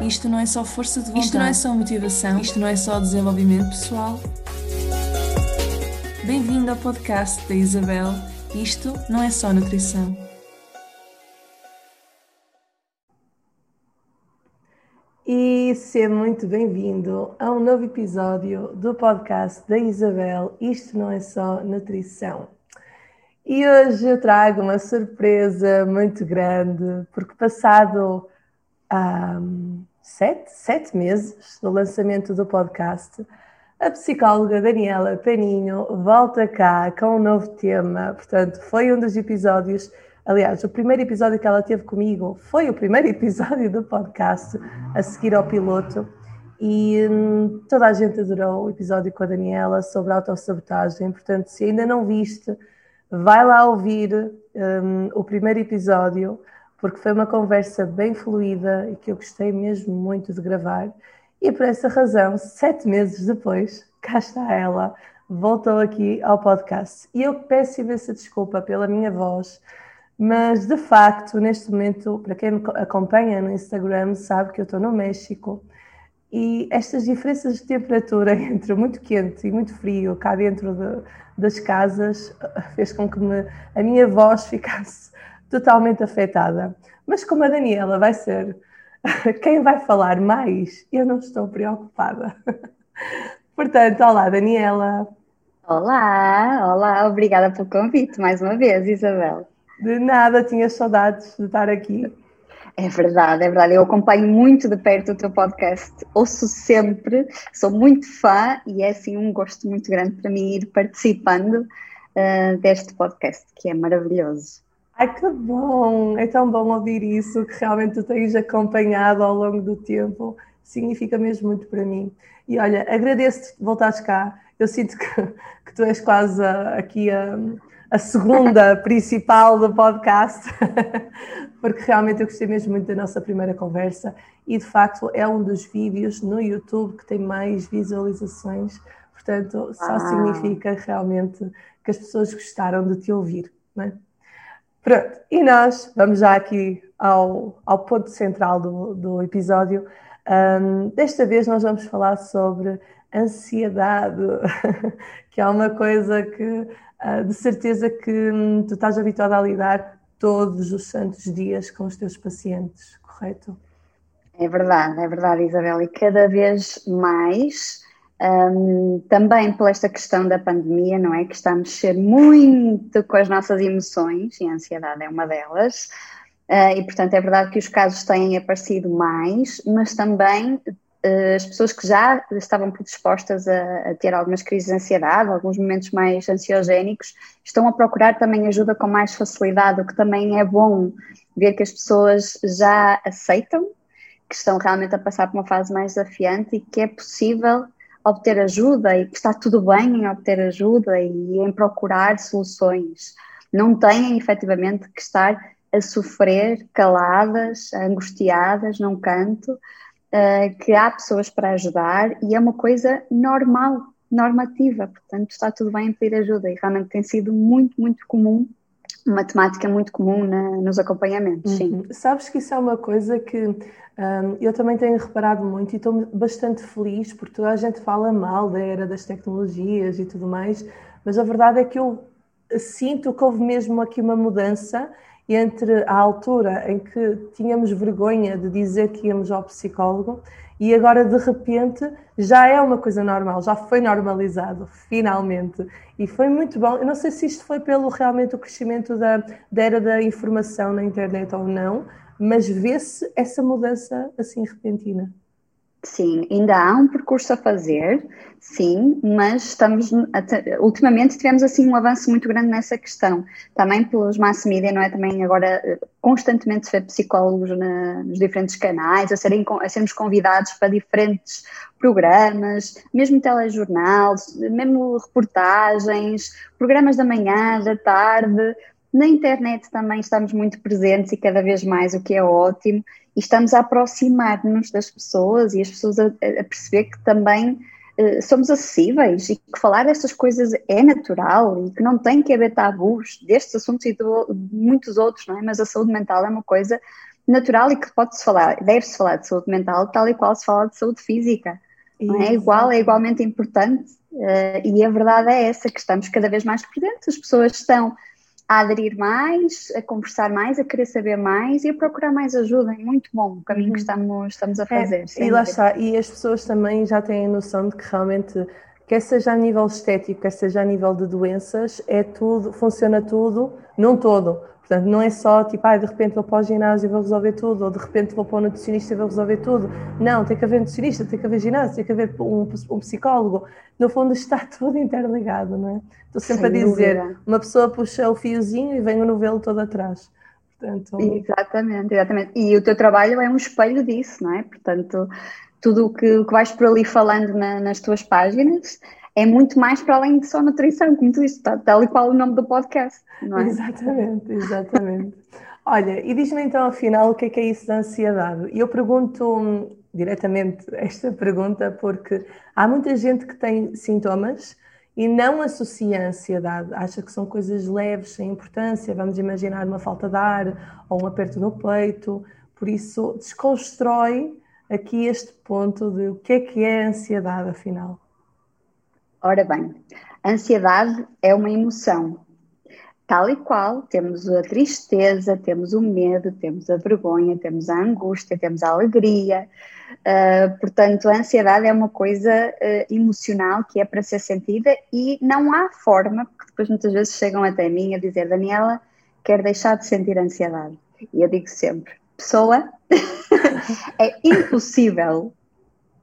Isto não é só força de vontade. Isto não é só motivação. Isto não é só desenvolvimento pessoal. Bem-vindo ao podcast da Isabel. Isto não é só nutrição. E seja muito bem-vindo a um novo episódio do podcast da Isabel. Isto não é só nutrição. E hoje eu trago uma surpresa muito grande, porque passado um, sete, sete meses do lançamento do podcast, a psicóloga Daniela Paninho volta cá com um novo tema. Portanto, foi um dos episódios, aliás, o primeiro episódio que ela teve comigo foi o primeiro episódio do podcast, a seguir ao piloto. E hum, toda a gente adorou o episódio com a Daniela sobre autossabotagem. Portanto, se ainda não viste, vai lá ouvir um, o primeiro episódio porque foi uma conversa bem fluida e que eu gostei mesmo muito de gravar. E por essa razão, sete meses depois, cá está ela, voltou aqui ao podcast. E eu peço imensa desculpa pela minha voz, mas de facto, neste momento, para quem me acompanha no Instagram, sabe que eu estou no México e estas diferenças de temperatura entre muito quente e muito frio cá dentro de, das casas fez com que me, a minha voz ficasse totalmente afetada. Mas como a Daniela vai ser quem vai falar mais, eu não estou preocupada. Portanto, olá, Daniela. Olá, olá, obrigada pelo convite mais uma vez, Isabel. De nada, tinha saudades de estar aqui. É verdade, é verdade. Eu acompanho muito de perto o teu podcast, ouço sempre, sou muito fã e é assim um gosto muito grande para mim ir participando uh, deste podcast, que é maravilhoso. Ai, que bom! É tão bom ouvir isso, que realmente tu tens acompanhado ao longo do tempo. Significa mesmo muito para mim. E olha, agradeço-te voltares cá. Eu sinto que, que tu és quase a, aqui a, a segunda principal do podcast, porque realmente eu gostei mesmo muito da nossa primeira conversa e de facto é um dos vídeos no YouTube que tem mais visualizações. Portanto, só ah. significa realmente que as pessoas gostaram de te ouvir, não é? Pronto, e nós vamos já aqui ao, ao ponto central do, do episódio. Um, desta vez nós vamos falar sobre ansiedade, que é uma coisa que uh, de certeza que hum, tu estás habituado a lidar todos os santos dias com os teus pacientes, correto? É verdade, é verdade, Isabel, e cada vez mais um, também por esta questão da pandemia, não é? Que está a mexer muito com as nossas emoções, e a ansiedade é uma delas. Uh, e, portanto, é verdade que os casos têm aparecido mais, mas também uh, as pessoas que já estavam predispostas a, a, ter algumas crises de ansiedade, alguns momentos mais ansiogénicos, estão a procurar também ajuda com mais facilidade, o que também é bom ver que as pessoas já aceitam que estão realmente a passar por uma fase mais desafiante e que é possível obter ajuda e que está tudo bem em obter ajuda e em procurar soluções. Não têm efetivamente que estar a sofrer caladas, angustiadas num canto, uh, que há pessoas para ajudar e é uma coisa normal, normativa, portanto está tudo bem em pedir ajuda e realmente tem sido muito, muito comum uma temática muito comum na, nos acompanhamentos, sim. Uhum. Sabes que isso é uma coisa que um, eu também tenho reparado muito e estou bastante feliz porque toda a gente fala mal da era das tecnologias e tudo mais, mas a verdade é que eu sinto que houve mesmo aqui uma mudança entre a altura em que tínhamos vergonha de dizer que íamos ao psicólogo e agora de repente já é uma coisa normal, já foi normalizado, finalmente. E foi muito bom. Eu não sei se isto foi pelo realmente o crescimento da, da era da informação na internet ou não, mas vê-se essa mudança assim repentina. Sim, ainda há um percurso a fazer, sim, mas estamos ultimamente tivemos assim um avanço muito grande nessa questão, também pelos mass media, não é? Também agora eh, constantemente se vê psicólogos na, nos diferentes canais, a, serem, a sermos convidados para diferentes programas, mesmo telejornal, mesmo reportagens, programas da manhã, da tarde, na internet também estamos muito presentes e cada vez mais, o que é ótimo, e estamos a aproximar-nos das pessoas e as pessoas a, a perceber que também uh, somos acessíveis e que falar destas coisas é natural e que não tem que haver tabus destes assuntos e de, muitos outros, não é? Mas a saúde mental é uma coisa natural e que pode-se falar, deve-se falar de saúde mental tal e qual se fala de saúde física. Não é igual, é igualmente importante uh, e a verdade é essa, que estamos cada vez mais presentes, as pessoas estão a aderir mais, a conversar mais, a querer saber mais e a procurar mais ajuda. É muito bom o caminho uhum. que estamos, estamos a é, fazer. É, e lá está, e as pessoas também já têm a noção de que realmente, quer seja a nível estético, quer seja a nível de doenças, é tudo, funciona tudo, não todo. Portanto, não é só tipo, ah, de repente vou para o ginásio e vou resolver tudo, ou de repente vou para o nutricionista e vou resolver tudo. Não, tem que haver nutricionista, tem que haver ginásio, tem que haver um, um psicólogo. No fundo, está tudo interligado, não é? Estou sempre Sem a dizer, dúvida. uma pessoa puxa o fiozinho e vem o novelo todo atrás. Portanto... Exatamente, exatamente. E o teu trabalho é um espelho disso, não é? Portanto, tudo o que, que vais por ali falando na, nas tuas páginas é muito mais para além de só nutrição, como tu disse, tal e qual o nome do podcast, não é? Exatamente, exatamente. Olha, e diz-me então afinal o que é que é isso da ansiedade? E eu pergunto hum, diretamente esta pergunta porque há muita gente que tem sintomas e não associa a ansiedade, acha que são coisas leves, sem importância, vamos imaginar uma falta de ar ou um aperto no peito, por isso desconstrói aqui este ponto de o que é que é a ansiedade afinal. Ora bem, a ansiedade é uma emoção, tal e qual temos a tristeza, temos o medo, temos a vergonha, temos a angústia, temos a alegria, Uh, portanto, a ansiedade é uma coisa uh, emocional que é para ser sentida e não há forma, porque depois muitas vezes chegam até mim a dizer: Daniela, quer deixar de sentir ansiedade. E eu digo sempre: pessoa, é impossível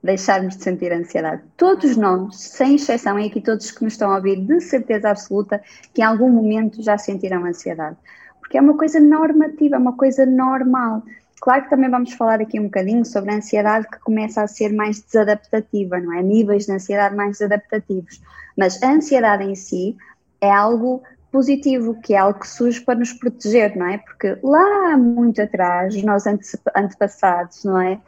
deixarmos de sentir ansiedade. Todos nós, sem exceção, e aqui todos que nos estão a ouvir, de certeza absoluta que em algum momento já sentiram ansiedade. Porque é uma coisa normativa, é uma coisa normal. Claro que também vamos falar aqui um bocadinho sobre a ansiedade que começa a ser mais desadaptativa, não é? Níveis de ansiedade mais desadaptativos. Mas a ansiedade em si é algo positivo, que é algo que surge para nos proteger, não é? Porque lá muito atrás, os nossos antepassados, não é?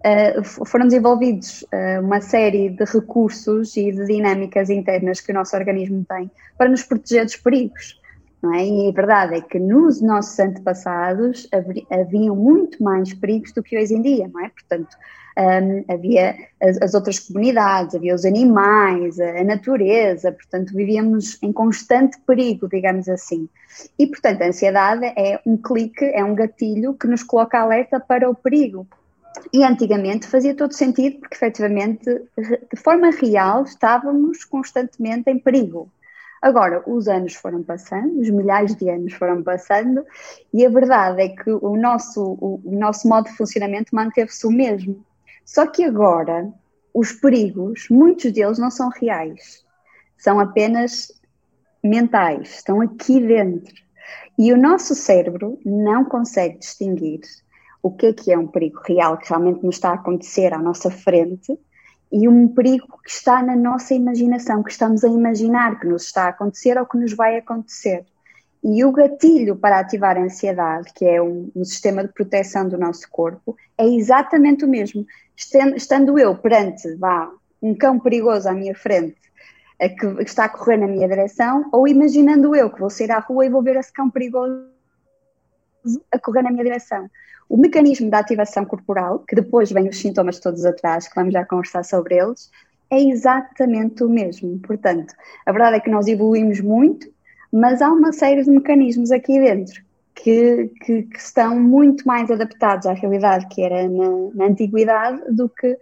Uh, foram desenvolvidos uh, uma série de recursos e de dinâmicas internas que o nosso organismo tem para nos proteger dos perigos não é? E a verdade é que nos nossos antepassados haviam muito mais perigos do que hoje em dia, não é? Portanto, um, havia as, as, outras comunidades, havia os animais, a, a, natureza, portanto, vivíamos em constante perigo, digamos assim. E, portanto, a ansiedade é um clique, é um gatilho que nos coloca alerta para o perigo. E antigamente fazia todo sentido, porque efetivamente, de forma real, estávamos constantemente em perigo. Agora, os anos foram passando, os milhares de anos foram passando, e a verdade é que o nosso, o, o nosso modo de funcionamento manteve-se o mesmo. Só que agora, os perigos, muitos deles não são reais, são apenas mentais, estão aqui dentro. E o nosso cérebro não consegue distinguir o que é que é um perigo real que realmente nos está a acontecer à nossa frente e um perigo que está na nossa imaginação, que estamos a imaginar que nos está a acontecer ou que nos vai acontecer. E o gatilho para ativar a ansiedade, que é um, um sistema de proteção do nosso corpo, é exatamente o mesmo. Estando eu perante vá, um cão perigoso à minha frente, que está a correr na minha direção, ou imaginando eu que vou sair à rua e vou ver esse cão perigoso a correr na minha direção. O mecanismo da ativação corporal, que depois vem os sintomas todos atrás, que vamos já conversar sobre eles, é exatamente o mesmo. Portanto, a verdade é que nós evoluímos muito, mas há uma série de mecanismos aqui dentro que, que, que estão muito mais adaptados à realidade que era na, na antiguidade do que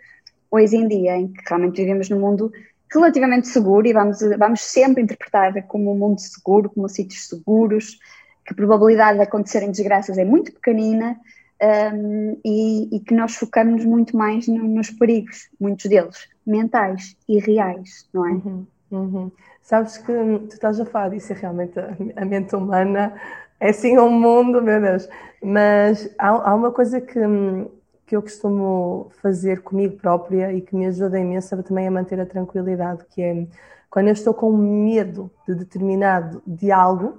hoje em dia, em que realmente vivemos num mundo relativamente seguro e vamos, vamos sempre interpretar como um mundo seguro, como sítios seguros, que a probabilidade de acontecerem desgraças é muito pequenina um, e, e, que nós focamos muito mais no, nos perigos, muitos deles, mentais e reais, não é? Uhum, uhum. Sabes que tu estás a falar disso, realmente a, a, mente humana é assim um mundo, meu Deus. Mas há, há uma coisa que, que eu costumo fazer comigo própria e que me ajuda imenso também a manter a tranquilidade, que é quando eu estou com medo de determinado de algo,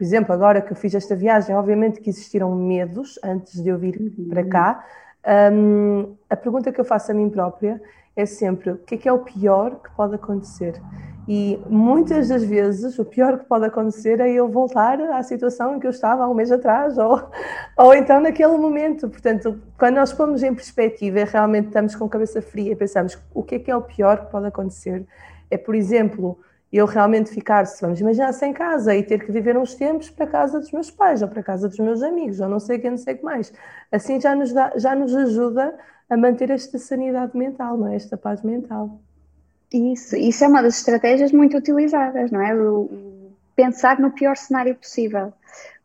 por exemplo, agora que eu fiz esta viagem, obviamente que existiram medos antes de eu vir uhum. para cá, Um, a pergunta que eu faço a mim própria é sempre: o que é que é o pior que pode acontecer? E muitas das vezes o pior que pode acontecer é eu voltar à situação em que eu estava há um mês atrás, ou, ou então naquele momento. Portanto, quando nós pomos em perspectiva e realmente estamos com a cabeça fria e pensamos o que é que é o pior que pode acontecer, é, por exemplo, eu realmente ficar, se vamos imaginar, sem casa e ter que viver uns tempos para a casa dos meus pais ou para a casa dos meus amigos, ou não sei o que, não sei o que mais. Assim já nos, dá, já nos ajuda a manter esta sanidade mental, não é? Esta paz mental. Isso, isso é uma das estratégias muito utilizadas, não é? O, pensar no pior cenário possível.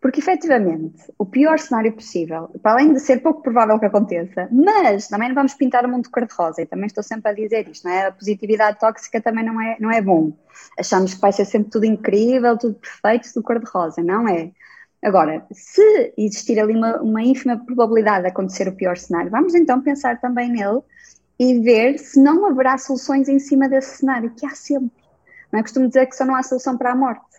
Porque, efetivamente, o pior cenário possível, para além de ser pouco provável que aconteça, mas também não vamos pintar o mundo cor-de-rosa, e também estou sempre a dizer isto, não é? A positividade tóxica também não é, não é bom. Achamos que vai ser sempre tudo incrível, tudo perfeito, tudo cor-de-rosa. Não é. Agora, se existir ali uma, uma ínfima probabilidade de acontecer o pior cenário, vamos então pensar também nele e ver se não haverá soluções em cima desse cenário, que há sempre. Não é? Costumo dizer que só não há solução para a morte.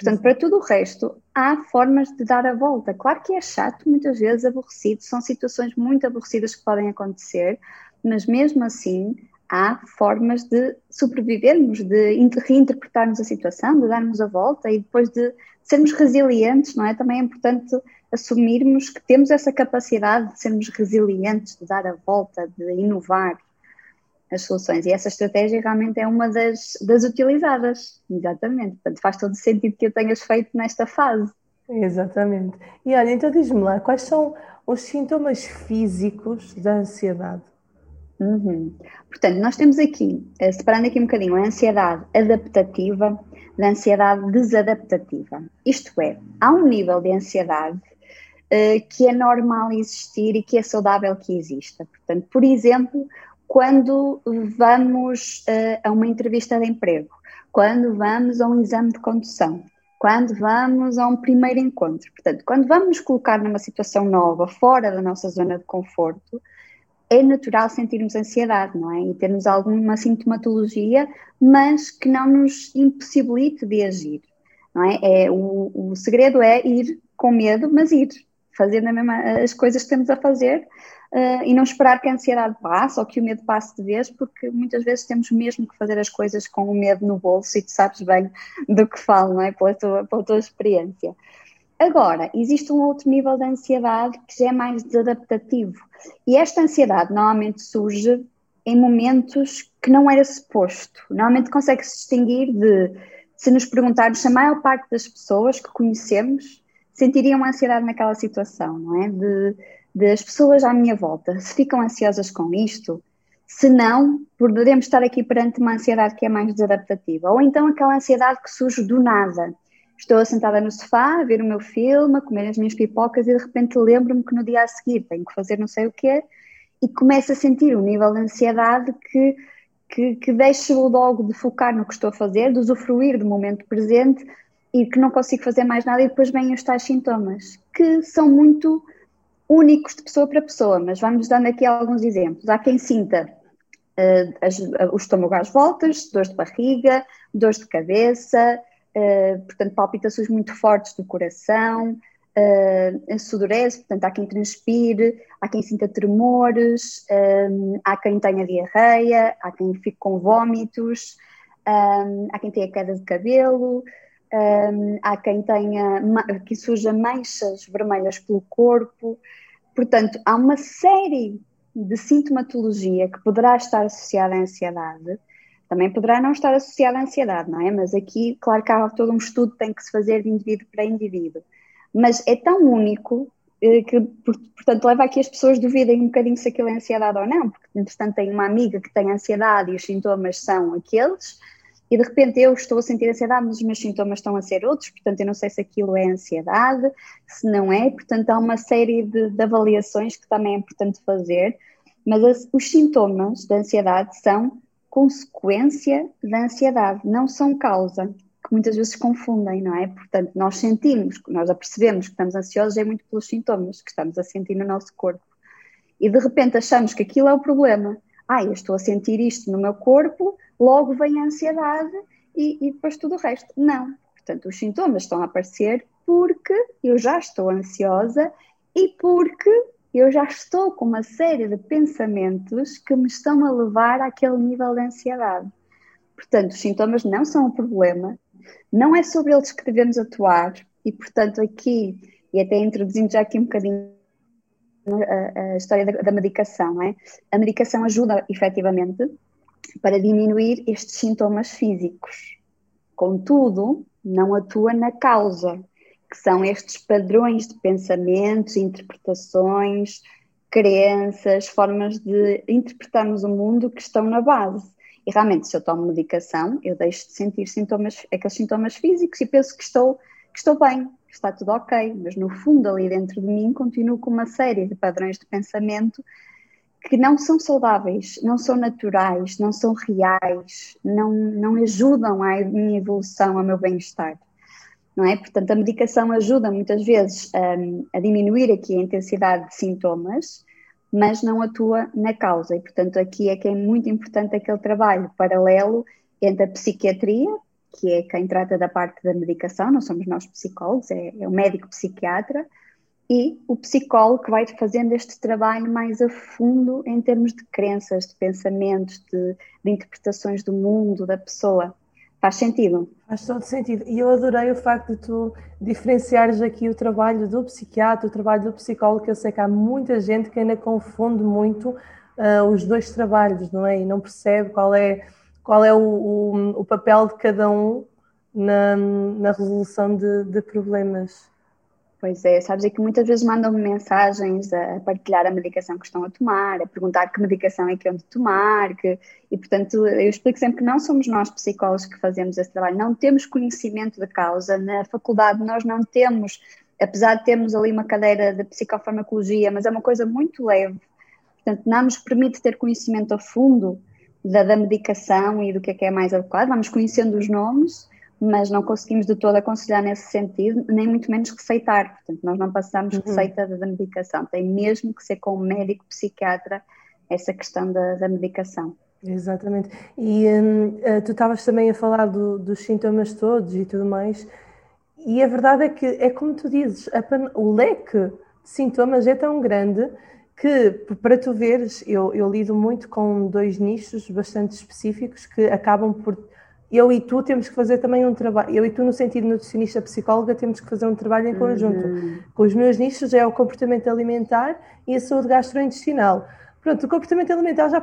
Portanto, para tudo o resto, há formas de dar a volta. Claro que é chato, muitas vezes aborrecido, são situações muito aborrecidas que podem acontecer, mas mesmo assim há formas de sobrevivermos, de reinterpretarmos a situação, de darmos a volta e depois de sermos resilientes, não é? Também é importante assumirmos que temos essa capacidade de sermos resilientes, de dar a volta, de inovar as soluções. E essa estratégia realmente é uma das, das utilizadas, exatamente. Portanto, faz todo sentido que eu tenhas feito nesta fase. Exatamente. E olha, então diz-me lá, quais são os sintomas físicos da ansiedade? Uhum. Portanto, nós temos aqui, eh, separando aqui um bocadinho, a ansiedade adaptativa da ansiedade desadaptativa. Isto é, há um nível de ansiedade uh, que é normal existir e que é saudável que exista. Portanto, por exemplo, quando vamos uh, a uma entrevista de emprego, quando vamos a um exame de condução, quando vamos a um primeiro encontro. Portanto, quando vamos nos colocar numa situação nova, fora da nossa zona de conforto, é natural sentirmos ansiedade, não é? E termos alguma sintomatologia, mas que não nos impossibilite de agir, não é? é o, o segredo é ir com medo, mas ir, fazendo as coisas que temos a fazer uh, e não esperar que a ansiedade passe ou que o medo passe de vez, porque muitas vezes temos mesmo que fazer as coisas com o medo no bolso e tu sabes bem do que falo, não é? Pela tua, pela tua experiência. Agora, existe um outro nível de ansiedade que já é mais desadaptativo. E esta ansiedade normalmente surge em momentos que não era suposto. Normalmente consegue-se distinguir de, se nos perguntarmos se a maior parte das pessoas que conhecemos sentiriam ansiedade naquela situação, não é? De, de as pessoas à minha volta, se ficam ansiosas com isto, se não, poderemos estar aqui perante uma ansiedade que é mais desadaptativa. Ou então aquela ansiedade que surge do nada Estou sentada no sofá a ver o meu filme, a comer as minhas pipocas e de repente lembro-me que no dia a seguir tenho que fazer não sei o quê e começo a sentir um nível de ansiedade que, que, que deixo logo de focar no que estou a fazer, de usufruir do momento presente e que não consigo fazer mais nada e depois vêm os tais sintomas, que são muito únicos de pessoa para pessoa, mas vamos dando aqui alguns exemplos. Há quem sinta uh, as, uh, o estômago às voltas, dores de barriga, dores de cabeça, uh, portanto, palpitações muito fortes do coração, uh, sudorese, portanto, há quem transpire, há quem sinta tremores, eh, há quem tenha diarreia, há quem fique com vômitos, há quem tenha queda de cabelo, um, há quem tenha, que surja manchas vermelhas pelo corpo. Portanto, há uma série de sintomatologia que poderá estar associada à ansiedade também poderá não estar associada à ansiedade, não é? Mas aqui, claro que há todo um estudo que tem que se fazer de indivíduo para indivíduo. Mas é tão único eh, que, portanto, leva a que as pessoas duvidem um bocadinho se aquilo é ansiedade ou não, porque, entretanto, tenho uma amiga que tem ansiedade e os sintomas são aqueles, e de repente eu estou a sentir ansiedade, mas os meus sintomas estão a ser outros, portanto, eu não sei se aquilo é ansiedade, se não é, portanto, há uma série de, de avaliações que também é importante fazer, mas as, os sintomas da ansiedade são consequência da ansiedade, não são causa, que muitas vezes confundem, não é? Portanto, nós sentimos, nós apercebemos que estamos ansiosos é muito pelos sintomas que estamos a sentir no nosso corpo. E de repente achamos que aquilo é o problema. Ah, eu estou a sentir isto no meu corpo, logo vem a ansiedade e, e depois tudo o resto. Não. Portanto, os sintomas estão a aparecer porque eu já estou ansiosa e porque eu já estou com uma série de pensamentos que me estão a levar àquele nível de ansiedade. Portanto, os sintomas não são o problema, não é sobre eles que devemos atuar, e portanto, aqui, e até introduzindo já aqui um bocadinho a, a história da, da medicação, é? a medicação ajuda efetivamente para diminuir estes sintomas físicos. Contudo, não atua na causa, que são estes padrões de pensamentos, interpretações, crenças, formas de interpretarmos o mundo que estão na base. E realmente, se eu tomo medicação, eu deixo de sentir sintomas, aqueles sintomas físicos e penso que estou, que estou bem, está tudo ok, mas no fundo, ali dentro de mim, continuo com uma série de padrões de pensamento que não são saudáveis, não são naturais, não são reais, não, não ajudam à minha evolução, ao meu bem-estar. Não é? Portanto, a medicação ajuda muitas vezes um, a diminuir aqui a intensidade de sintomas, mas não atua na causa. E, portanto, aqui é que é muito importante aquele trabalho paralelo entre a psiquiatria, que é quem trata da parte da medicação, não somos nós psicólogos, é, é o médico psiquiatra, e o psicólogo que vai fazendo este trabalho mais a fundo em termos de crenças, de pensamentos, de, de interpretações do mundo, da pessoa. Faz sentido? Faz todo sentido. E eu adorei o facto de tu diferenciares aqui o trabalho do psiquiatra, o trabalho do psicólogo, que eu sei que há muita gente que ainda confunde muito uh, os dois trabalhos, não é? E não percebe qual é, qual é o, o, o papel de cada um na, na resolução de, de problemas. Pois é, sabes, é que muitas vezes mandam-me mensagens a partilhar a medicação que estão a tomar, a perguntar que medicação é que é de tomar, que, e portanto eu explico sempre que não somos nós psicólogos que fazemos esse trabalho, não temos conhecimento da causa, na faculdade nós não temos, apesar de termos ali uma cadeira de psicofarmacologia, mas é uma coisa muito leve, portanto não nos permite ter conhecimento a fundo da, da medicação e do que é que é mais adequado, vamos conhecendo os nomes, mas não conseguimos de todo aconselhar nesse sentido, nem muito menos receitar. Portanto, nós não passamos uhum. receita da medicação, tem mesmo que ser com um médico psiquiatra essa questão da, da medicação. Exatamente. E hum, eh, tu estavas também a falar do, dos sintomas todos e tudo mais, e a verdade é que é como tu dizes, o leque de sintomas é tão grande que, para tu veres, eu, eu lido muito com dois nichos bastante específicos que acabam por eu e tu temos que fazer também um trabalho, eu e tu no sentido nutricionista psicóloga temos que fazer um trabalho em conjunto. Uhum. Com os meus nichos é o comportamento alimentar e a saúde gastrointestinal. Pronto, o comportamento alimentar já,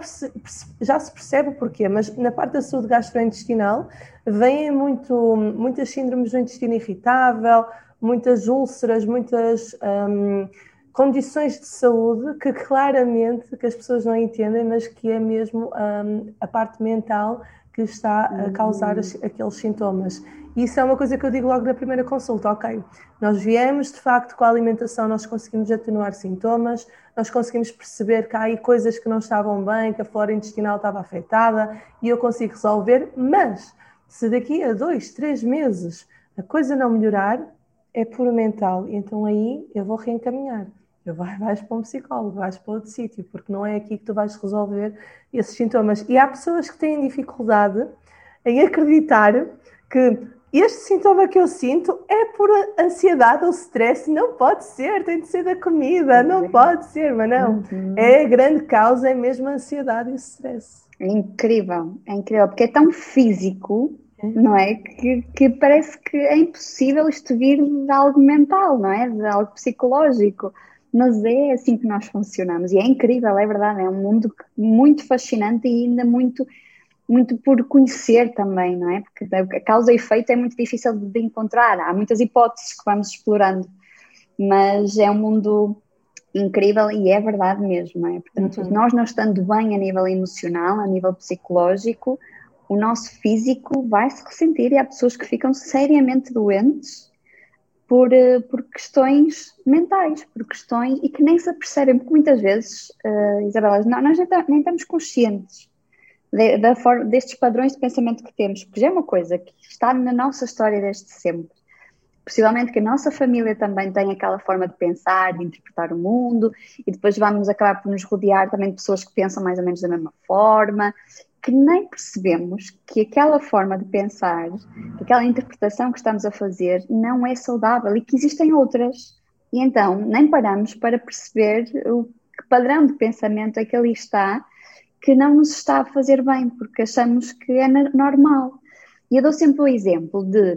já se percebe o porquê, mas na parte da saúde gastrointestinal vêm muito, muitas síndromes do intestino irritável, muitas úlceras, muitas hum, condições de saúde que claramente que as pessoas não entendem, mas que é mesmo hum, a parte mental que está a causar as, aqueles sintomas. E isso é uma coisa que eu digo logo na primeira consulta, ok, nós viemos de facto com a alimentação, nós conseguimos atenuar sintomas, nós conseguimos perceber que há aí coisas que não estavam bem, que a flora intestinal estava afetada e eu consigo resolver, mas se daqui a dois, três meses a coisa não melhorar, é puro mental, então aí eu vou reencaminhar vais, vais para um psicólogo, vais para outro sítio, porque não é aqui que tu vais resolver esses sintomas. E há pessoas que têm dificuldade em acreditar que este sintoma que eu sinto é por ansiedade ou stress. Não pode ser, tem de ser da comida, não uhum. pode ser, mas não. Uhum. É a grande causa, é mesmo a ansiedade e o stress. É incrível, é incrível, porque é tão físico, uhum. não é? Que, que parece que é impossível isto vir de algo mental, não é? De algo psicológico mas é assim que nós funcionamos e é incrível, é verdade, é um mundo muito fascinante e ainda muito muito por conhecer também, não é? Porque a causa e efeito é muito difícil de encontrar, há muitas hipóteses que vamos explorando, mas é um mundo incrível e é verdade mesmo, não é? Portanto, uhum. nós não estando bem a nível emocional, a nível psicológico, o nosso físico vai se ressentir e há pessoas que ficam seriamente doentes por, eh, por questões mentais, por questões e que nem se apercebem, porque muitas vezes, uh, Isabela, não, nós nem, nem estamos conscientes de, da forma, destes padrões de pensamento que temos, porque já é uma coisa que está na nossa história desde sempre. Possivelmente que a nossa família também tem aquela forma de pensar, de interpretar o mundo, e depois vamos acabar por nos rodear também de pessoas que pensam mais ou menos da mesma forma, que nem percebemos que aquela forma de pensar, que aquela interpretação que estamos a fazer não é saudável e que existem outras, E então nem paramos para perceber o que padrão de pensamento é que ali está que não nos está a fazer bem, porque achamos que é normal. E eu dou sempre o exemplo de,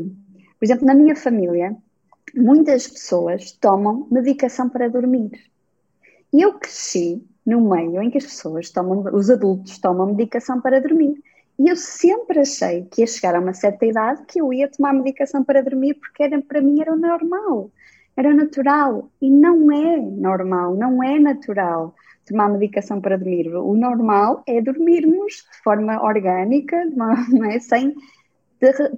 por exemplo, na minha família, muitas pessoas tomam medicação para dormir. E eu cresci no meio em que as pessoas tomam, os adultos tomam medicação para dormir. E eu sempre achei que ia chegar a uma certa idade que eu ia tomar medicação para dormir porque era, para mim era normal, era natural. E não é normal, não é natural tomar medicação para dormir. O normal é dormirmos de forma orgânica, de é? sem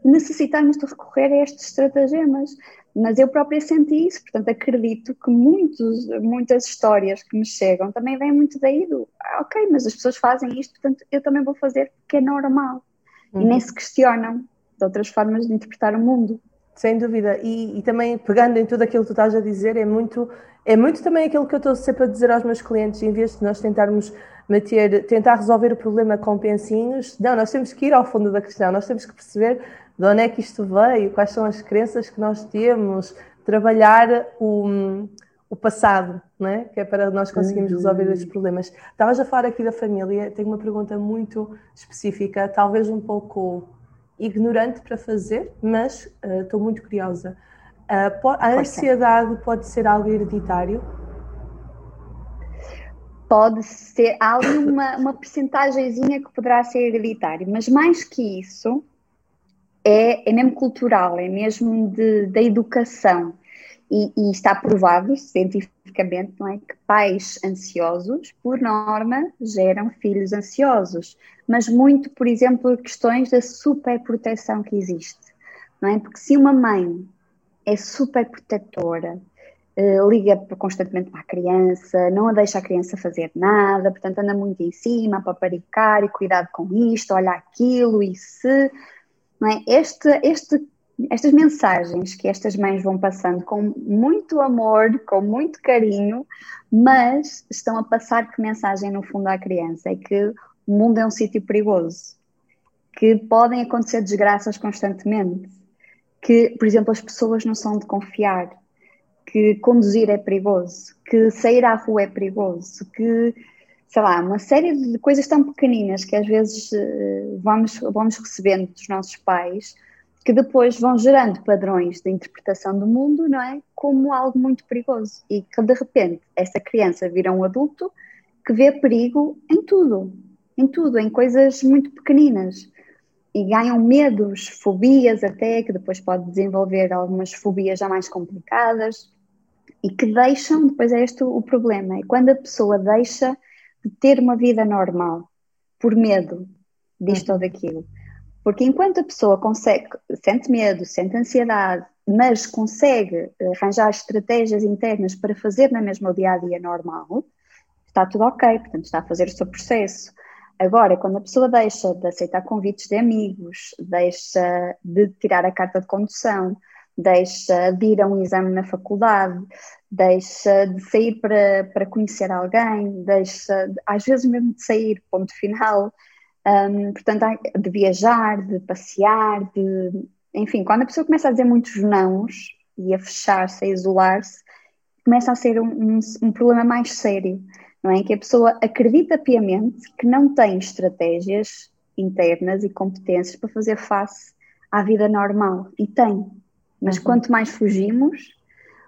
necessitarmos de recorrer a estes estratagemas. Mas eu própria senti isso, portanto acredito que muitos, muitas histórias que me chegam também vêm muito daí do ah, ok, mas as pessoas fazem isto, portanto eu também vou fazer porque é normal. Uhum. E nem se questionam de outras formas de interpretar o mundo. Sem dúvida, e, e, também pegando em tudo aquilo que tu estás a dizer, é muito, é muito também aquilo que eu estou sempre a dizer aos meus clientes, em vez de nós tentarmos meter, tentar resolver o problema com pensinhos, não, nós temos que ir ao fundo da questão, nós temos que perceber de onde é que isto veio, quais são as crenças que nós temos, trabalhar o, o passado, não é? que é para nós conseguirmos uhum. resolver estes problemas. Estavas a falar aqui da família, tenho uma pergunta muito específica, talvez um pouco ignorante para fazer, mas uh, estou muito curiosa. Uh, a ansiedade pode ser algo hereditário? Pode ser, há ali uma, uma percentagemzinha que poderá ser hereditário, mas mais que isso, é, é mesmo cultural, é mesmo de, da educação. E, e, está provado cientificamente não é, que pais ansiosos, por norma, geram filhos ansiosos, mas muito, por exemplo, questões da superproteção que existe, não é? Porque se uma mãe é super protetora, uh, liga constantemente para a criança, não a deixa a criança fazer nada, portanto anda muito em cima, a paparicar e cuidado com isto, olha aquilo e se, é? Este, este estas mensagens que estas mães vão passando com muito amor, com muito carinho, mas estão a passar que mensagem no fundo à criança? É que o mundo é um sítio perigoso, que podem acontecer desgraças constantemente, que, por exemplo, as pessoas não são de confiar, que conduzir é perigoso, que sair à rua é perigoso, que, sei lá, uma série de coisas tão pequeninas que às vezes eh, vamos, vamos recebendo dos nossos pais que depois vão gerando padrões de interpretação do mundo, não é? Como algo muito perigoso. E que de repente essa criança vira um adulto que vê perigo em tudo, em tudo, em coisas muito pequeninas. E ganham medos, fobias até, que depois pode desenvolver algumas fobias já mais complicadas e que deixam, depois é este o problema, é quando a pessoa deixa de ter uma vida normal por medo disto ou daquilo. Porque enquanto a pessoa consegue, sente medo, sente ansiedade, mas consegue arranjar estratégias internas para fazer na mesma o dia a dia normal, está tudo ok, portanto está a fazer o seu processo. Agora, quando a pessoa deixa de aceitar convites de amigos, deixa de tirar a carta de condução, deixa de ir a um exame na faculdade, deixa de sair para, para conhecer alguém, deixa, às vezes mesmo de sair, ponto final, um, portanto, de viajar, de passear, de. Enfim, quando a pessoa começa a dizer muitos nãos e a fechar-se, a isolar-se, começa a ser um, um, um, problema mais sério, não é? Que a pessoa acredita piamente que não tem estratégias internas e competências para fazer face à vida normal. E tem. Mas uhum. quanto mais fugimos,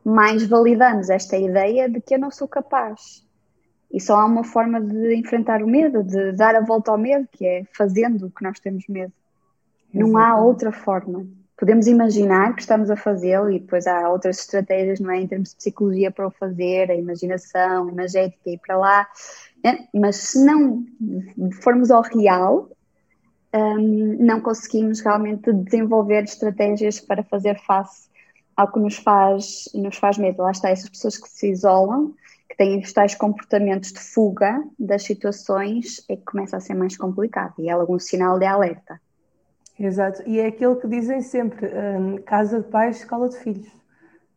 mais validamos esta ideia de que eu não sou capaz. E só há uma forma de enfrentar o medo, de dar a volta ao medo, que é fazendo o que nós temos medo. Não há outra forma. Podemos imaginar que estamos a fazê-lo e depois há outras estratégias, não é? Em termos de psicologia para o fazer, a imaginação, a imagética e para lá. É? Mas se não formos ao real, um, não conseguimos realmente desenvolver estratégias para fazer face ao que nos faz, nos faz medo. Lá está, essas pessoas que se isolam que têm tais comportamentos de fuga das situações, é que começa a ser mais complicado e é algum sinal de alerta. Exato, e é aquilo que dizem sempre: um, casa de pais, escola de filhos.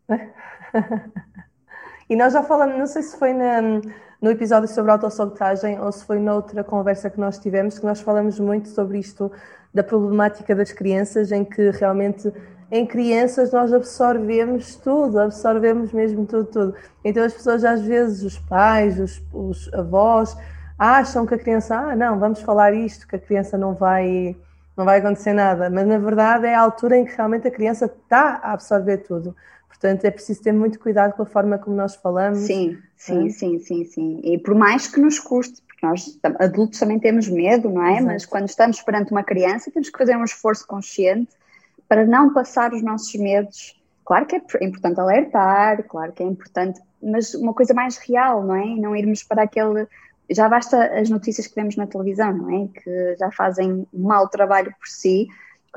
e nós já falamos, não sei se foi na, no episódio sobre autossabotagem ou se foi noutra conversa que nós tivemos, que nós falamos muito sobre isto da problemática das crianças, em que realmente em crianças nós absorvemos tudo, absorvemos mesmo tudo, tudo. Então as pessoas às vezes, os pais, os, os avós, acham que a criança, ah, não, vamos falar isto, que a criança não vai, não vai acontecer nada. Mas na verdade é a altura em que realmente a criança está a absorver tudo. Portanto, é preciso ter muito cuidado com a forma como nós falamos. Sim, sim, é? sim, sim, sim. E por mais que nos custe, porque nós adultos também temos medo, não é? Exato. Mas quando estamos perante uma criança, temos que fazer um esforço consciente para não passar os nossos medos. Claro que é importante alertar, claro que é importante, mas uma coisa mais real, não é? E não irmos para aquele. Já basta as notícias que vemos na televisão, não é? Que já fazem um mau trabalho por si.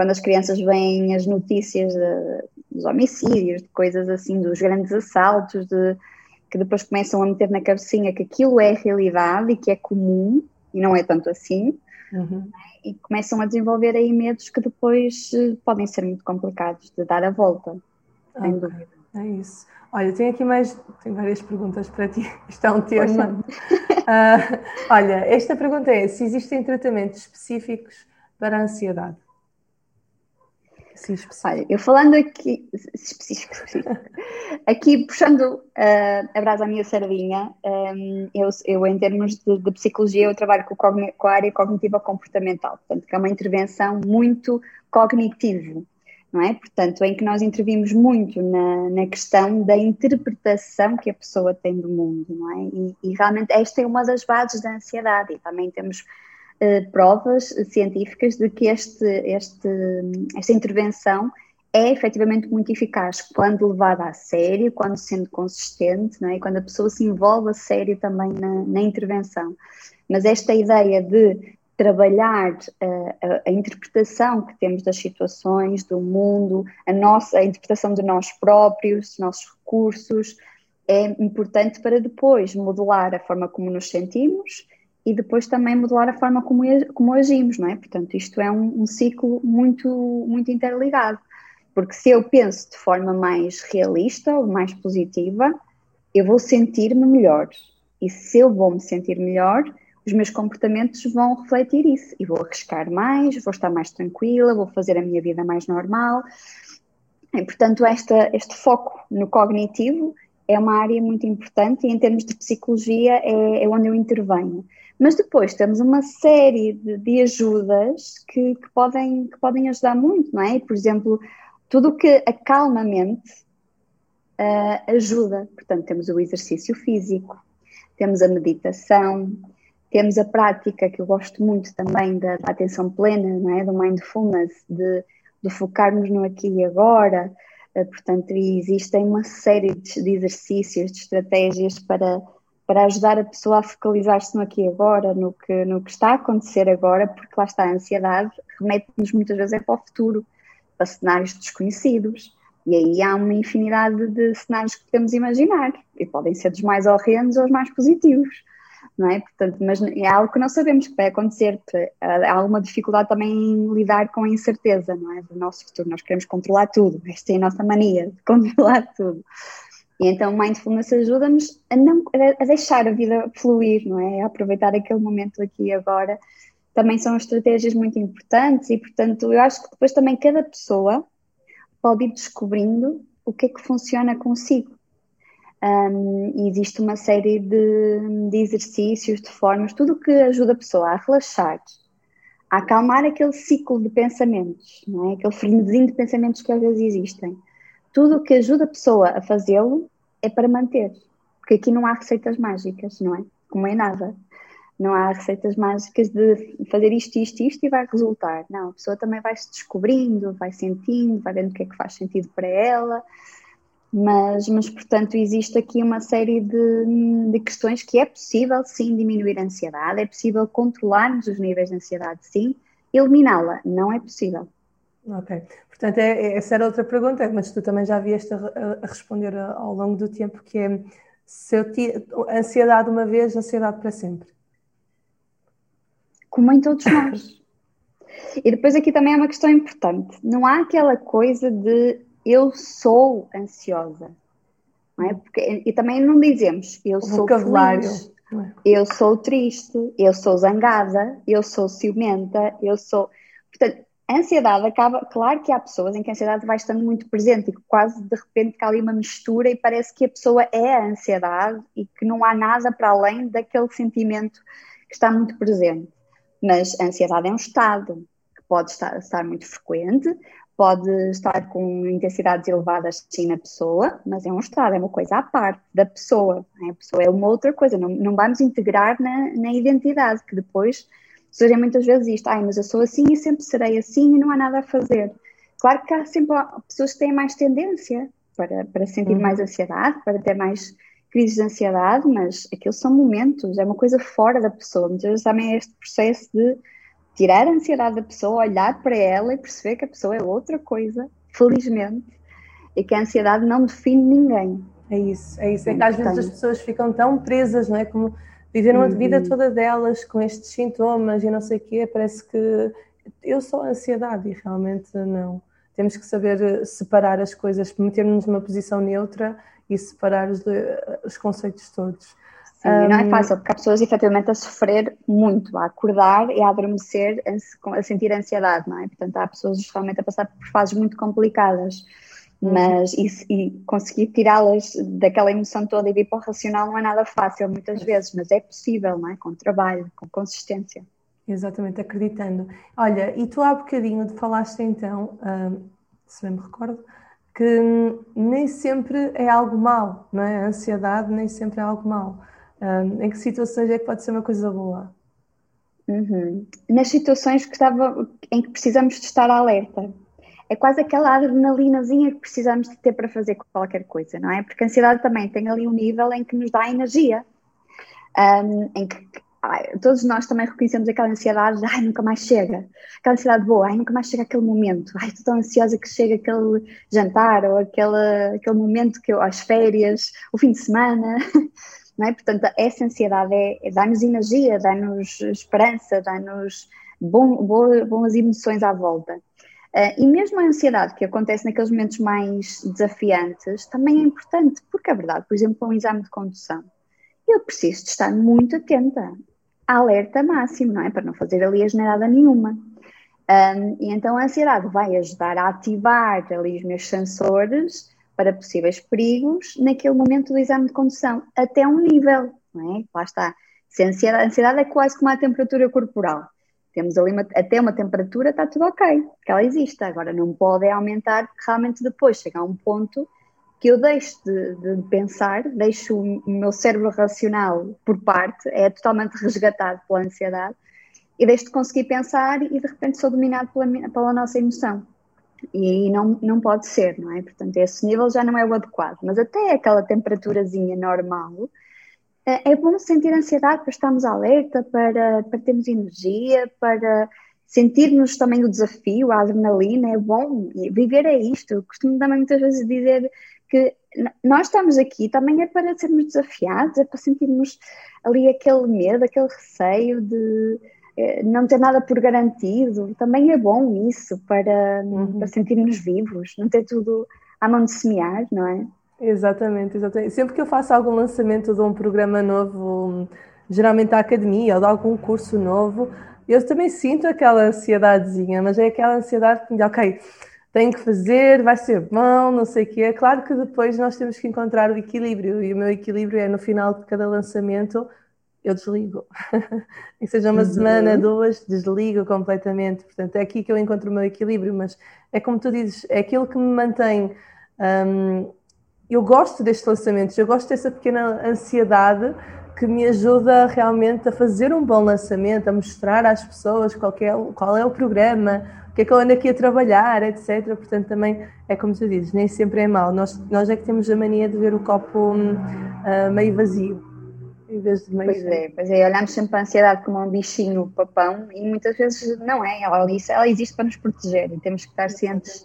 Quando as crianças veem as notícias de, dos homicídios, de coisas assim, dos grandes assaltos, de, que depois começam a meter na cabecinha que aquilo é realidade e que é comum, e não é tanto assim, uhum. e começam a desenvolver aí medos que depois uh, podem ser muito complicados de dar a volta, sem okay. dúvida. É isso. Olha, tenho aqui mais, tenho várias perguntas para ti. Isto é um tema. uh, olha, esta pergunta é: se existem tratamentos específicos para a ansiedade? Sim, Olha, eu falando aqui, aqui puxando uh, a brasa à minha sardinha, um, eu, eu em termos de, de, psicologia eu trabalho com, com a área cognitiva comportamental, portanto que é uma intervenção muito cognitiva, não é? Portanto, em que nós intervimos muito na, na questão da interpretação que a pessoa tem do mundo, não é? E, e realmente esta é uma das bases da ansiedade e também temos eh, provas científicas de que este, este, esta intervenção é efetivamente muito eficaz quando levada a sério, quando sendo consistente, não é? e quando a pessoa se envolve a sério também na, na intervenção. Mas esta ideia de trabalhar uh, a, a, interpretação que temos das situações, do mundo, a nossa a interpretação de nós próprios, dos nossos recursos, é importante para depois modelar a forma como nos sentimos e depois também modelar a forma como, como agimos, não é? Portanto, isto é um, um, ciclo muito, muito interligado, porque se eu penso de forma mais realista ou mais positiva, eu vou sentir-me melhor, e se eu vou me sentir melhor, os meus comportamentos vão refletir isso, e vou arriscar mais, vou estar mais tranquila, vou fazer a minha vida mais normal, e portanto esta, este foco no cognitivo é uma área muito importante e em termos de psicologia é, é onde eu intervenho. Mas depois temos uma série de, de ajudas que, que, podem, que podem ajudar muito, não é? Por exemplo, tudo o que acalma a mente uh, ajuda. Portanto, temos o exercício físico, temos a meditação, temos a prática, que eu gosto muito também da, da atenção plena, não é? Do mindfulness, de, de focarmos no aqui e agora. Uh, portanto, existem uma série de, de exercícios, de estratégias para para ajudar a pessoa a focalizar-se no aqui e agora, no que, no que está a acontecer agora, porque lá está a ansiedade, remete-nos muitas vezes é para o futuro, para cenários desconhecidos. E aí há uma infinidade de cenários que podemos imaginar, e podem ser dos mais horrendos ou os mais positivos, não é? Portanto, mas é algo que não sabemos que vai acontecer. Há alguma dificuldade também em lidar com a incerteza, não é? Do nosso futuro. Nós queremos controlar tudo, esta é a nossa mania de controlar tudo. E então mindfulness ajuda-nos a, não, a deixar a vida fluir, não é? A aproveitar aquele momento aqui e agora. Também são estratégias muito importantes e, portanto, eu acho que depois também cada pessoa pode ir descobrindo o que é que funciona consigo. Um, existe uma série de, de exercícios, de formas, tudo que ajuda a pessoa a relaxar, a acalmar aquele ciclo de pensamentos, não é? aquele frenesim de pensamentos que às vezes existem tudo o que ajuda a pessoa a fazê-lo é para manter. Porque aqui não há receitas mágicas, não é? Como é nada. Não há receitas mágicas de fazer isto, isto, isto e vai resultar. Não, a pessoa também vai se descobrindo, vai sentindo, vai vendo o que é que faz sentido para ela. Mas, mas portanto, existe aqui uma série de, de questões que é possível, sim, diminuir a ansiedade, é possível controlarmos os níveis de ansiedade, sim, eliminá-la, não é possível. Ok. Portanto, é, é, essa era outra pergunta, mas tu também já vieste a, a responder ao longo do tempo, que é se eu tinha ansiedade uma vez, ansiedade para sempre. Como em todos nós. e depois aqui também é uma questão importante. Não há aquela coisa de eu sou ansiosa. Não é? Porque, e também não dizemos eu o sou feliz, é? eu sou triste, eu sou zangada, eu sou ciumenta, eu sou. Portanto, a ansiedade acaba, claro que há pessoas em que a ansiedade vai estando muito presente e que quase de repente há ali uma mistura e parece que a pessoa é a ansiedade e que não há nada para além daquele sentimento que está muito presente. Mas a ansiedade é um estado que pode estar, estar muito frequente, pode estar com intensidades elevadas sim na pessoa, mas é um estado, é uma coisa à parte da pessoa. A pessoa é uma outra coisa, não, não vamos integrar na, na identidade, que depois surgem muitas vezes isto, ai, mas eu sou assim e sempre serei assim e não há nada a fazer. Claro que há sempre pessoas que têm mais tendência para, para sentir uhum. mais ansiedade, para ter mais crises de ansiedade, mas aquilo são momentos, é uma coisa fora da pessoa. Muitas vezes também é este processo de tirar a ansiedade da pessoa, olhar para ela e perceber que a pessoa é outra coisa, felizmente, e que a ansiedade não define ninguém. É isso, é isso. É que às vezes as pessoas ficam tão presas, não é? Como Viveram uhum. a vida toda delas com estes sintomas e não sei o quê, parece que eu sou ansiedade e realmente não. Temos que saber eh, separar as coisas, meter-nos numa posição neutra e separar os, os conceitos todos. Sim, um, não é fácil, porque há pessoas efetivamente a sofrer muito, a acordar e a adormecer, a sentir ansiedade, não é? Portanto, há pessoas realmente a passar por fases muito complicadas. Uhum. mas e, e conseguir tirá-las daquela emoção toda e vir para o racional não é nada fácil muitas vezes, mas é possível, não é? Com trabalho, com consistência. Exatamente, acreditando. Olha, e tu há bocadinho falaste então, hum, se bem me recordo, que nem sempre é algo mau, não é? A ansiedade nem sempre é algo mau. Hum, em que situações é que pode ser uma coisa boa? Uhum. Nas situações que estava, em que precisamos de estar alerta, é quase aquela adrenalinazinha que precisamos de ter para fazer qualquer coisa, não é? Porque a ansiedade também tem ali um nível em que nos dá energia, um, em que ai, todos nós também reconhecemos aquela ansiedade de ai, nunca mais chega, aquela ansiedade boa, ai, nunca mais chega aquele momento, ai, estou tão ansiosa que chega aquele jantar ou aquele, aquele momento que eu, as férias, o fim de semana, não é? Portanto, essa ansiedade é, é dá-nos energia, dá-nos esperança, dá-nos bom, boas emoções à volta. Uh, e mesmo a ansiedade que acontece naqueles momentos mais desafiantes também é importante, porque a verdade, por exemplo, um exame de condução, eu preciso de estar muito atenta, alerta máximo, não é? Para não fazer ali a generada nenhuma. Um, e então a ansiedade vai ajudar a ativar ali os meus sensores para possíveis perigos naquele momento do exame de condução, até um nível, não é? Lá está. Se a ansiedade, a ansiedade é quase como a temperatura corporal temos ali uma, até uma temperatura, está tudo ok, que ela existe. Agora não pode é aumentar, porque realmente depois chega a um ponto que eu deixo de, de, pensar, deixo o meu cérebro racional por parte, é totalmente resgatado pela ansiedade, e deixo de conseguir pensar e de repente sou dominado pela, pela nossa emoção. E não, não pode ser, não é? Portanto, esse nível já não é o adequado, mas até aquela temperaturazinha normal, é, é bom sentir ansiedade para estarmos alerta, para, para termos energia, para sentirmos também o desafio, a adrenalina, é bom. Viver é isto. Eu costumo também muitas vezes dizer que nós estamos aqui também é para sermos desafiados, é para sentirmos ali aquele medo, aquele receio de eh, não ter nada por garantido. Também é bom isso para, uhum. para sentirmos vivos, não ter tudo à mão de semear, não é? Exatamente, exatamente. Sempre que eu faço algum lançamento de um programa novo, geralmente da academia ou de algum curso novo, eu também sinto aquela ansiedadezinha, mas é aquela ansiedade que ok, tenho que fazer, vai ser bom, não sei o quê. É claro que depois nós temos que encontrar o equilíbrio, e o meu equilíbrio é no final de cada lançamento eu desligo. e seja uma uhum. semana, duas, desligo completamente. Portanto, é aqui que eu encontro o meu equilíbrio, mas é como tu dizes, é aquilo que me mantém. Um, eu gosto destes lançamentos, eu gosto dessa pequena ansiedade que me ajuda realmente a fazer um bom lançamento, a mostrar às pessoas qual é, qual é o programa, o que é que eu ando aqui a trabalhar, etc. Portanto, também é como tu dizes, nem sempre é mau. Nós, nós é que temos a mania de ver o copo uh, meio vazio. Em vez de meio pois é, pois é, olhamos sempre a ansiedade como um bichinho papão e muitas vezes não é, ela, ela existe para nos proteger e temos que estar cientes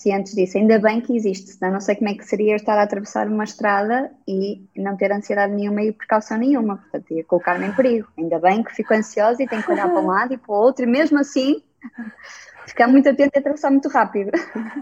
cientes disso. Ainda bem que existe, senão não sei como é que seria estar a atravessar uma estrada e não ter ansiedade nenhuma e precaução nenhuma. Portanto, ia colocar-me em perigo. Ainda bem que fico ansiosa e tenho que olhar para um lado e para o outro, e mesmo assim ficar muito atento e atravessar muito rápido.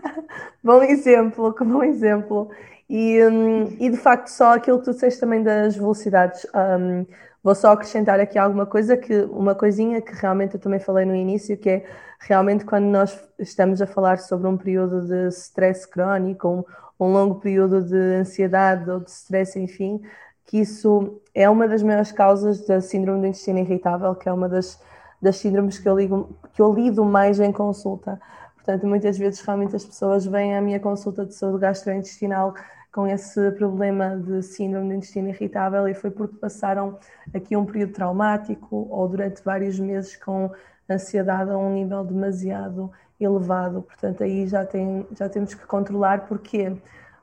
bom exemplo, que bom exemplo. E, um, e de facto, só aquilo que tu disseste também das velocidades, um, vou só acrescentar aqui alguma coisa, que uma coisinha que realmente eu também falei no início, que é realmente quando nós estamos a falar sobre um período de stress crónico, um, um longo período de ansiedade ou de stress, enfim, que isso é uma das maiores causas da síndrome do intestino irritável, que é uma das, das síndromes que eu, ligo, que eu lido mais em consulta. Portanto, muitas vezes realmente as pessoas vêm à minha consulta de saúde gastrointestinal com esse problema de síndrome do intestino irritável e foi porque passaram aqui um período traumático ou durante vários meses com ansiedade a um nível demasiado elevado. Portanto, aí já, tem, já temos que controlar. Porquê?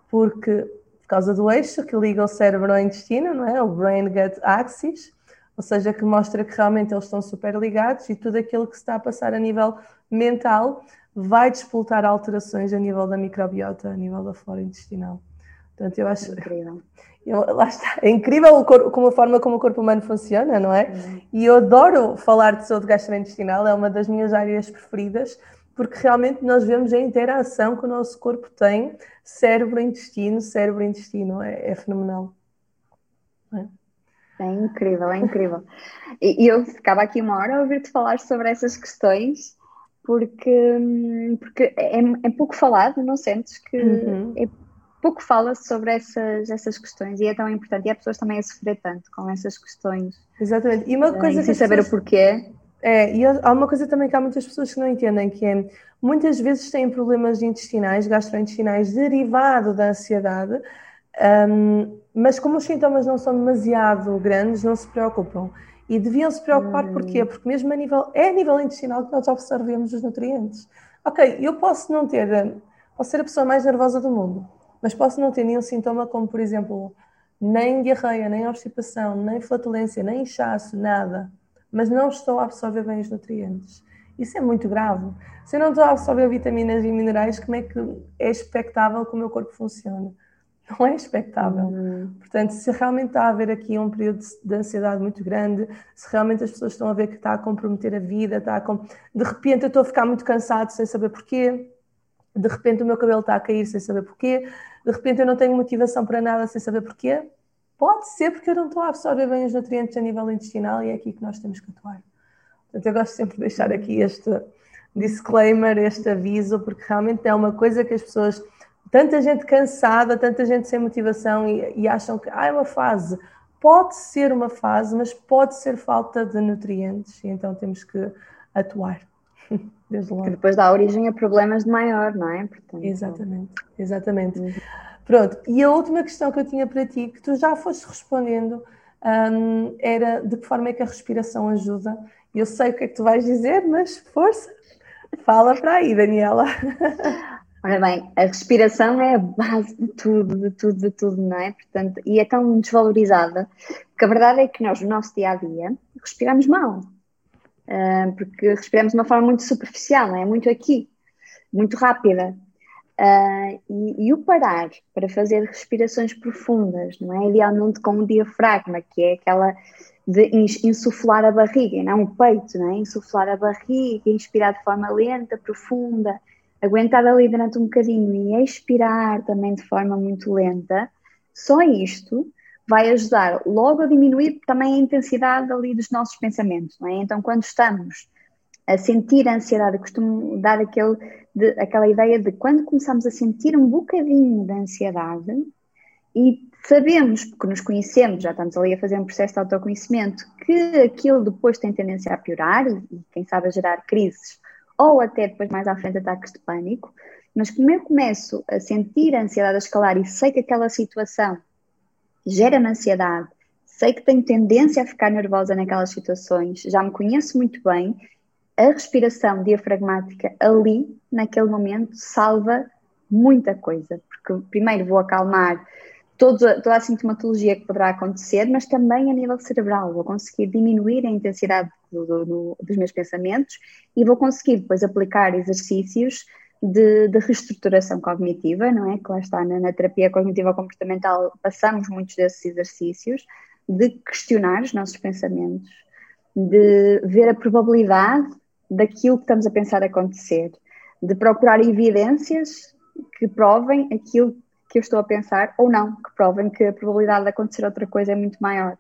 Porque por causa do eixo que liga o cérebro ao intestino, não é? O brain-gut axis, ou seja, que mostra que realmente eles estão super ligados e tudo aquilo que se está a passar a nível mental vai despoltar alterações a nível da microbiota, a nível da flora intestinal. Portanto, eu acho. Incrível. Eu, lá está. É incrível corpo, como a forma como o corpo humano funciona, não é? Uhum. E eu adoro falar de saúde gastrointestinal, é uma das minhas áreas preferidas, porque realmente nós vemos a interação que o nosso corpo tem, cérebro-intestino, cérebro-intestino, é, é fenomenal. É? é? incrível, é incrível. E, eu ficava aqui uma hora a ouvir-te falar sobre essas questões, porque, porque é, é pouco falado, não sentes que uhum. é pouco fala sobre essas, essas questões e é tão importante. E há pessoas também a sofrer tanto com essas questões. Exatamente. E uma coisa sem saber pessoas... o porquê. É, e há uma coisa também que há muitas pessoas que não entendem, que é muitas vezes têm problemas intestinais, gastrointestinais, derivado da ansiedade, um, mas como os sintomas não são demasiado grandes, não se preocupam. E deviam se preocupar hum. porquê? Porque mesmo a nível, é a nível intestinal que nós absorvemos os nutrientes. Ok, eu posso não ter, posso ser a pessoa mais nervosa do mundo, mas posso não ter nenhum sintoma como, por exemplo, nem diarreia, nem obstipação, nem flatulência, nem inchaço, nada mas não estou a absorver bem os nutrientes. Isso é muito grave. Se eu não estou a absorver vitaminas e minerais, como é que é expectável que o meu corpo funcione? Não é expectável. Uhum. Portanto, se realmente está a haver aqui um período de ansiedade muito grande, se realmente as pessoas estão a ver que está a comprometer a vida, está a com... de repente eu estou a ficar muito cansado sem saber porquê, de repente o meu cabelo está a cair sem saber porquê, de repente eu não tenho motivação para nada sem saber porquê, Pode ser porque eu não estou a absorver bem os nutrientes a nível intestinal e é aqui que nós temos que atuar. Portanto, eu gosto sempre de deixar aqui este disclaimer, este aviso, porque realmente é uma coisa que as pessoas, tanta gente cansada, tanta gente sem motivação e, e acham que ah, é uma fase. Pode ser uma fase, mas pode ser falta de nutrientes e então temos que atuar. Desde logo. Que depois dá origem a problemas de maior, não é? Portanto, exatamente, exatamente. Uhum. Pronto, e a última questão que eu tinha para ti, que tu já foste respondendo, um, era de que forma é que a respiração ajuda. Eu sei o que é que tu vais dizer, mas força, fala para aí, Daniela. Ora bem, a respiração é a base de tudo, de tudo, de tudo, não é? Portanto, e é tão desvalorizada que a verdade é que nós, no nosso dia a dia, respiramos mal. Uh, porque respiramos de uma forma muito superficial, não é? Muito aqui, muito rápida. Uh, e, e, o parar para fazer respirações profundas, não é? Idealmente com o diafragma, que é aquela de insuflar a barriga, não o peito, não é? Insuflar a barriga, inspirar de forma lenta, profunda, aguentar ali durante um bocadinho e expirar também de forma muito lenta. Só isto vai ajudar logo a diminuir também a intensidade ali dos nossos pensamentos, é? Então, quando estamos a sentir a ansiedade, costumo dar aquele, de, aquela ideia de quando começamos a sentir um bocadinho de ansiedade e sabemos, porque nos conhecemos, já estamos ali a fazer um processo de autoconhecimento, que aquilo depois tem tendência a piorar e, e quem sabe a gerar crises ou até depois mais à frente ataques de pânico, mas como eu começo a sentir a ansiedade a escalar e sei que aquela situação gera-me ansiedade, sei que tenho tendência a ficar nervosa naquelas situações, já me conheço muito bem. A respiração diafragmática ali, naquele momento, salva muita coisa, porque primeiro vou acalmar toda, a sintomatologia que poderá acontecer, mas também a nível cerebral, vou conseguir diminuir a intensidade do, do, dos meus pensamentos e vou conseguir depois aplicar exercícios de, de, reestruturação cognitiva, não é? Que lá está, na, na terapia cognitiva comportamental passamos muitos desses exercícios, de questionar os nossos pensamentos, de ver a probabilidade daquilo que estamos a pensar acontecer, de procurar evidências que provem aquilo que eu estou a pensar ou não, que provem que a probabilidade de acontecer outra coisa é muito maior.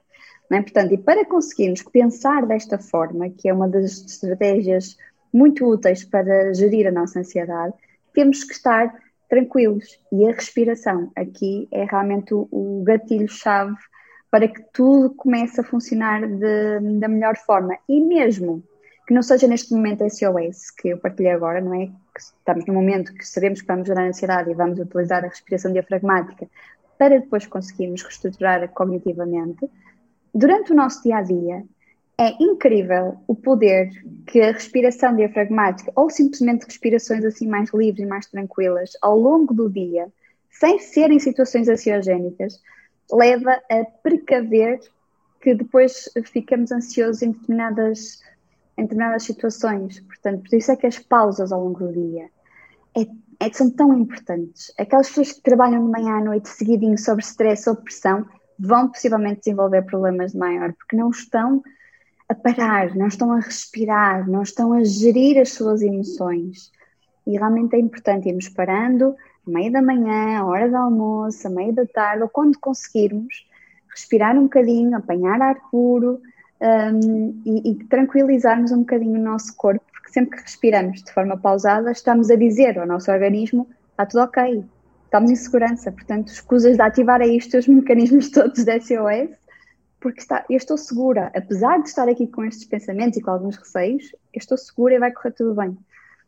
Não é? Portanto, e para conseguirmos pensar desta forma, que é uma das estratégias muito úteis para gerir a nossa ansiedade, temos que estar tranquilos. E a respiração aqui é realmente o, o gatilho-chave para que tudo comece a funcionar de, da melhor forma. E mesmo que não seja neste momento SOS que eu partilhei agora, não é? Que estamos no momento que sabemos que vamos gerar ansiedade e vamos utilizar a respiração diafragmática para depois conseguirmos reestruturar cognitivamente. Durante o nosso dia a dia, é incrível o poder que a respiração diafragmática ou simplesmente respirações assim mais livres e mais tranquilas ao longo do dia, sem serem situações ansiogénicas, leva a precaver que depois ficamos ansiosos em determinadas, em determinadas situações. Portanto, por isso é que as pausas ao longo do dia é, é, são tão importantes. Aquelas pessoas que trabalham de manhã à noite seguidinho sobre stress ou pressão vão possivelmente desenvolver problemas de maior, porque não estão a parar, não estão a respirar, não estão a gerir as suas emoções. E realmente é importante irmos parando, à meia da manhã, à hora do almoço, à meia da tarde, ou quando conseguirmos, respirar um bocadinho, apanhar ar puro um, e, e tranquilizarmos um bocadinho o nosso corpo, porque sempre que respiramos de forma pausada, estamos a dizer ao nosso organismo: está tudo ok, estamos em segurança. Portanto, escusas de ativar aí os teus mecanismos todos de SOS, porque está, eu estou segura, apesar de estar aqui com estes pensamentos e com alguns receios, eu estou segura e vai correr tudo bem.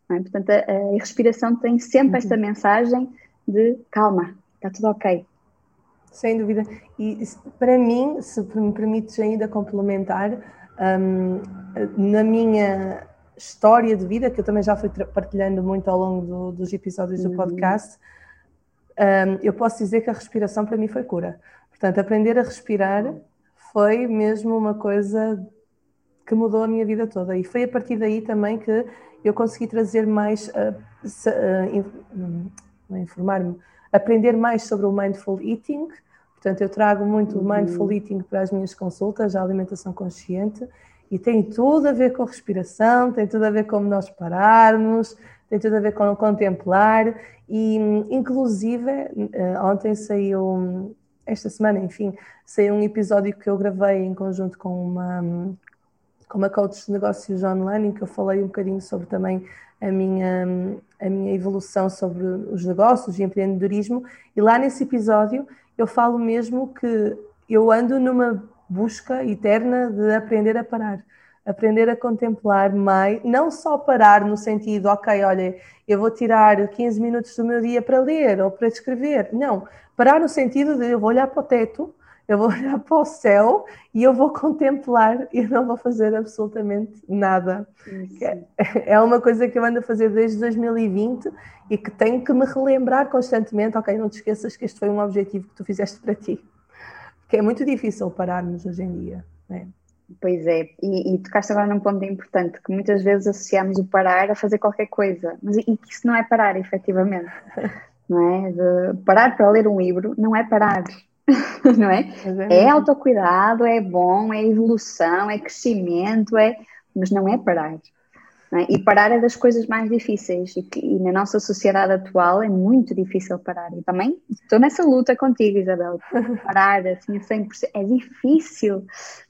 É? Portanto, a, a, respiração tem sempre uhum. esta mensagem de calma, está tudo ok. Sem dúvida. E para mim, se me permites ainda complementar, um, na minha história de vida, que eu também já fui partilhando muito ao longo do, dos episódios do uhum. podcast, um, eu posso dizer que a respiração para mim foi cura. Portanto, aprender a respirar foi mesmo uma coisa que mudou a minha vida toda. E foi a partir daí também que eu consegui trazer mais, uh, uh, informar-me, aprender mais sobre o mindful eating. Portanto, eu trago muito o uhum. mindful eating para as minhas consultas, a alimentação consciente, e tem tudo a ver com respiração, tem tudo a ver com nós pararmos, tem tudo a ver com contemplar e, inclusive, uh, ontem saiu, esta semana, enfim, saiu um episódio que eu gravei em conjunto com uma, com uma coach de negócios online, em que eu falei um bocadinho sobre também a minha, a minha evolução sobre os negócios e empreendedorismo. E lá nesse episódio eu falo mesmo que eu ando numa busca eterna de aprender a parar aprender a contemplar mais, não só parar no sentido, ok, olha, eu vou tirar 15 minutos do meu dia para ler ou para escrever. Não, parar no sentido de eu vou olhar para o teto, eu vou olhar para o céu e eu vou contemplar e não vou fazer absolutamente nada. É, é uma coisa que eu ando a fazer desde 2020 e que tenho que me relembrar constantemente, ok, não te esqueças que este foi um objetivo que tu fizeste para ti. Porque é muito difícil pararmos hoje em dia. Né? Pois é, e, e tocaste agora num ponto importante, que muitas vezes associamos o parar a fazer qualquer coisa, mas e que isso não é parar, efetivamente, não é? De parar para ler um livro não é parar, não é? É, é autocuidado, é bom, é evolução, é crescimento, é, mas não é parar. É? E parar é das coisas mais difíceis e, que, e, na nossa sociedade atual é muito difícil parar. E também estou nessa luta contigo, Isabel. Parar assim a 100% é difícil,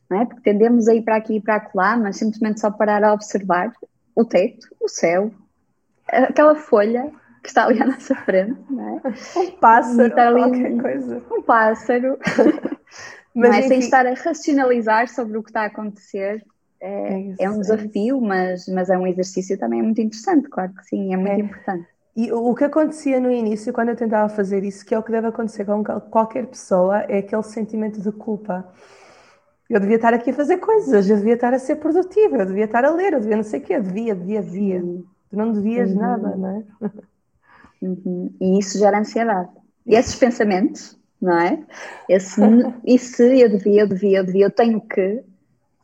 não é? Porque tendemos a ir para aqui e para lá, mas simplesmente só parar a observar o teto, o céu, aquela folha que está ali à nossa frente, não é? Um pássaro, ali qualquer um, coisa. Um pássaro. mas, é? Sem estar a racionalizar sobre o que está a acontecer. É, é, é um é desafio, mas, mas é um exercício também muito interessante, claro que sim, é muito é. importante. E o que acontecia no início, quando eu tentava fazer isso, que é o que deve acontecer com qualquer pessoa, é aquele sentimento de culpa eu devia estar aqui a fazer coisas, eu devia estar a ser produtiva, eu devia estar a ler, eu devia não sei o quê, eu devia, devia, devia. Tu não devias uhum. nada, não é? Uhum. E isso gera ansiedade. E esses pensamentos, não é? Esse, e se eu devia, eu devia, eu devia, eu tenho que,